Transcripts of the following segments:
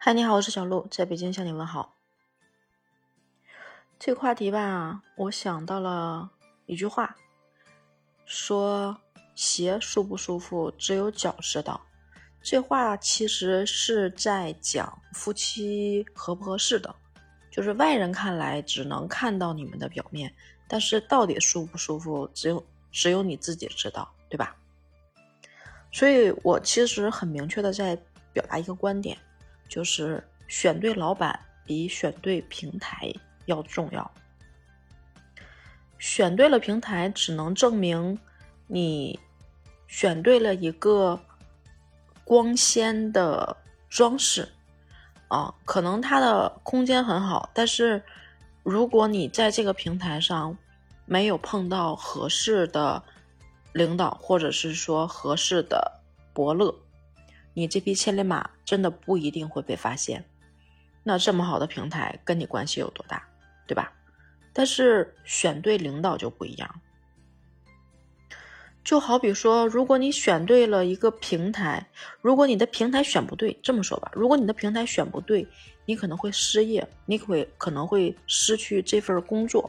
嗨，你好，我是小鹿，在北京向你问好。这个话题吧，我想到了一句话，说鞋舒不舒服，只有脚知道。这话其实是在讲夫妻合不合适的，就是外人看来只能看到你们的表面，但是到底舒不舒服，只有只有你自己知道，对吧？所以我其实很明确的在表达一个观点。就是选对老板比选对平台要重要。选对了平台，只能证明你选对了一个光鲜的装饰啊。可能它的空间很好，但是如果你在这个平台上没有碰到合适的领导，或者是说合适的伯乐。你这匹千里马真的不一定会被发现，那这么好的平台跟你关系有多大，对吧？但是选对领导就不一样，就好比说，如果你选对了一个平台，如果你的平台选不对，这么说吧，如果你的平台选不对，你可能会失业，你会可能会失去这份工作，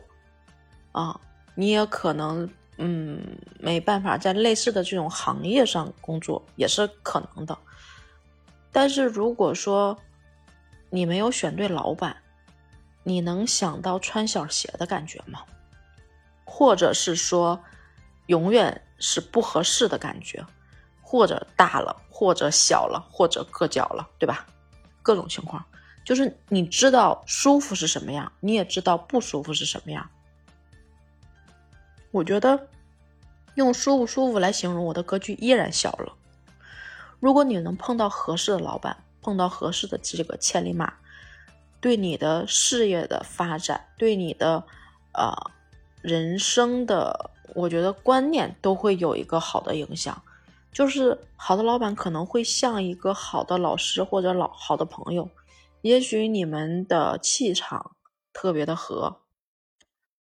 啊，你也可能嗯没办法在类似的这种行业上工作，也是可能的。但是如果说你没有选对老板，你能想到穿小鞋的感觉吗？或者是说，永远是不合适的感觉，或者大了，或者小了，或者硌脚了，对吧？各种情况，就是你知道舒服是什么样，你也知道不舒服是什么样。我觉得用舒不舒服来形容我的格局依然小了。如果你能碰到合适的老板，碰到合适的这个千里马，对你的事业的发展，对你的呃人生的，我觉得观念都会有一个好的影响。就是好的老板可能会像一个好的老师或者老好的朋友，也许你们的气场特别的合，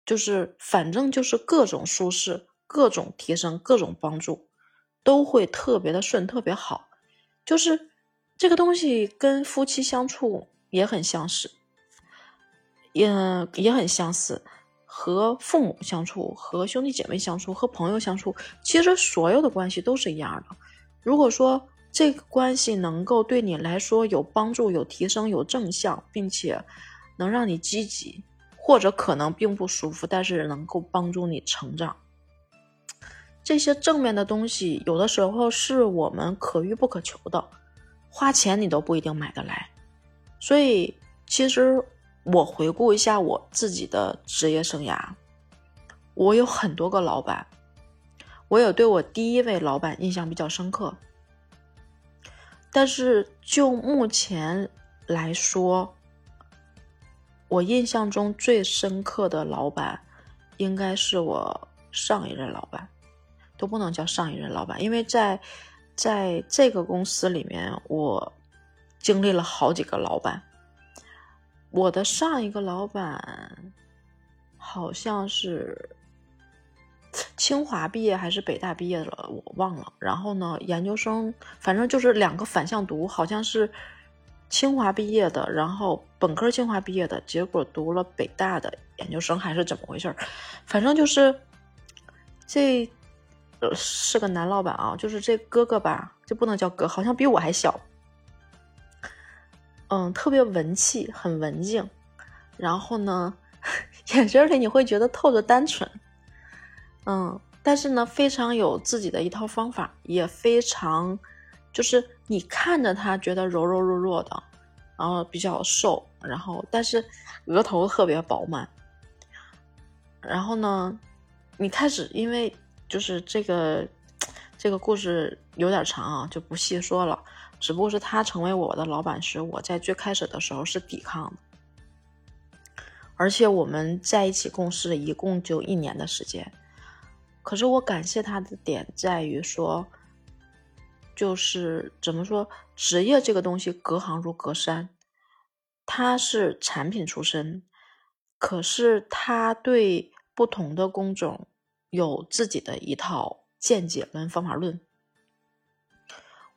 就是反正就是各种舒适，各种提升，各种帮助。都会特别的顺，特别好，就是这个东西跟夫妻相处也很相似，也也很相似，和父母相处、和兄弟姐妹相处、和朋友相处，其实所有的关系都是一样的。如果说这个关系能够对你来说有帮助、有提升、有正向，并且能让你积极，或者可能并不舒服，但是能够帮助你成长。这些正面的东西，有的时候是我们可遇不可求的，花钱你都不一定买得来。所以，其实我回顾一下我自己的职业生涯，我有很多个老板，我也对我第一位老板印象比较深刻。但是就目前来说，我印象中最深刻的老板，应该是我上一任老板。都不能叫上一任老板，因为在在这个公司里面，我经历了好几个老板。我的上一个老板好像是清华毕业还是北大毕业的，我忘了。然后呢，研究生反正就是两个反向读，好像是清华毕业的，然后本科清华毕业的，结果读了北大的研究生还是怎么回事反正就是这。是个男老板啊，就是这哥哥吧，这不能叫哥，好像比我还小。嗯，特别文气，很文静，然后呢，眼神里你会觉得透着单纯。嗯，但是呢，非常有自己的一套方法，也非常，就是你看着他觉得柔柔弱弱的，然后比较瘦，然后但是额头特别饱满。然后呢，你开始因为。就是这个，这个故事有点长啊，就不细说了。只不过是他成为我的老板时，我在最开始的时候是抵抗的，而且我们在一起共事一共就一年的时间。可是我感谢他的点在于说，就是怎么说，职业这个东西隔行如隔山。他是产品出身，可是他对不同的工种。有自己的一套见解跟方法论。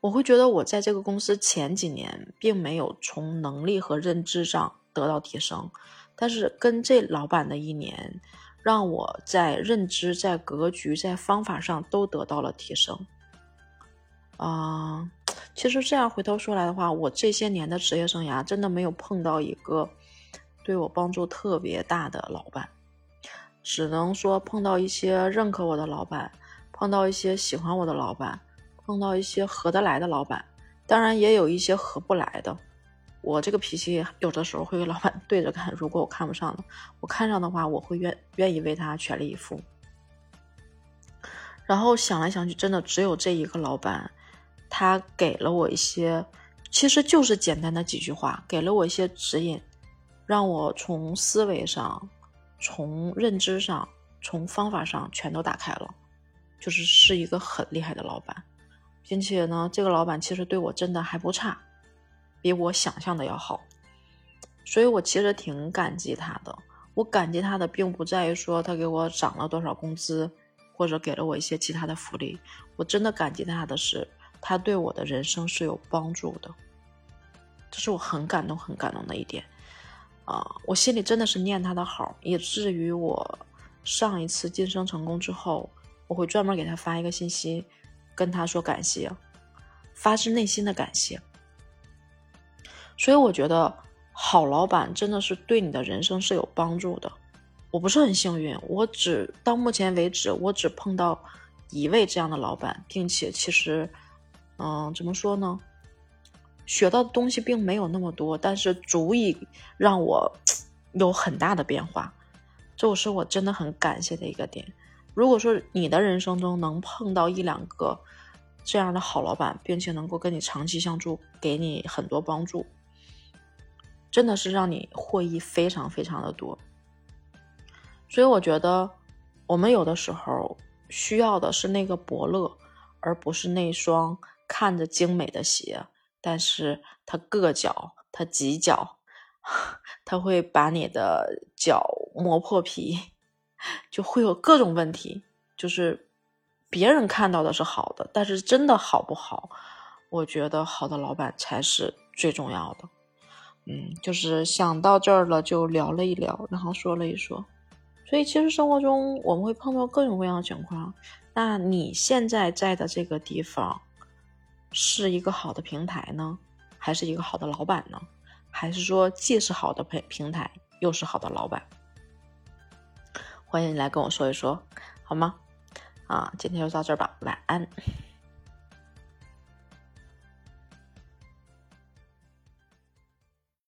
我会觉得我在这个公司前几年并没有从能力和认知上得到提升，但是跟这老板的一年，让我在认知、在格局、在方法上都得到了提升。啊，其实这样回头说来的话，我这些年的职业生涯真的没有碰到一个对我帮助特别大的老板，只能说碰到一些认可我的老板，碰到一些喜欢我的老板。碰到一些合得来的老板，当然也有一些合不来的。我这个脾气有的时候会跟老板 对着干，如果我看不上的，我看上的话，我会愿愿意为他全力以赴。然后想来想去，真的只有这一个老板，他给了我一些，其实就是简单的几句话，给了我一些指引，让我从思维上、从认知上、从方法上全都打开了，就是是一个很厉害的老板。并且呢，这个老板其实对我真的还不差，比我想象的要好，所以我其实挺感激他的。我感激他的，并不在于说他给我涨了多少工资，或者给了我一些其他的福利。我真的感激他的是，他对我的人生是有帮助的，这是我很感动、很感动的一点啊！我心里真的是念他的好，以至于我上一次晋升成功之后，我会专门给他发一个信息。跟他说感谢，发自内心的感谢。所以我觉得好老板真的是对你的人生是有帮助的。我不是很幸运，我只到目前为止我只碰到一位这样的老板，并且其实，嗯，怎么说呢？学到的东西并没有那么多，但是足以让我有很大的变化。这是我真的很感谢的一个点。如果说你的人生中能碰到一两个这样的好老板，并且能够跟你长期相处，给你很多帮助，真的是让你获益非常非常的多。所以我觉得，我们有的时候需要的是那个伯乐，而不是那双看着精美的鞋，但是它硌脚，它挤脚，它会把你的脚磨破皮。就会有各种问题，就是别人看到的是好的，但是真的好不好？我觉得好的老板才是最重要的。嗯，就是想到这儿了，就聊了一聊，然后说了一说。所以其实生活中我们会碰到各种各样的情况。那你现在在的这个地方是一个好的平台呢，还是一个好的老板呢？还是说既是好的平平台，又是好的老板？欢迎你来跟我说一说，好吗？啊，今天就到这儿吧，晚安。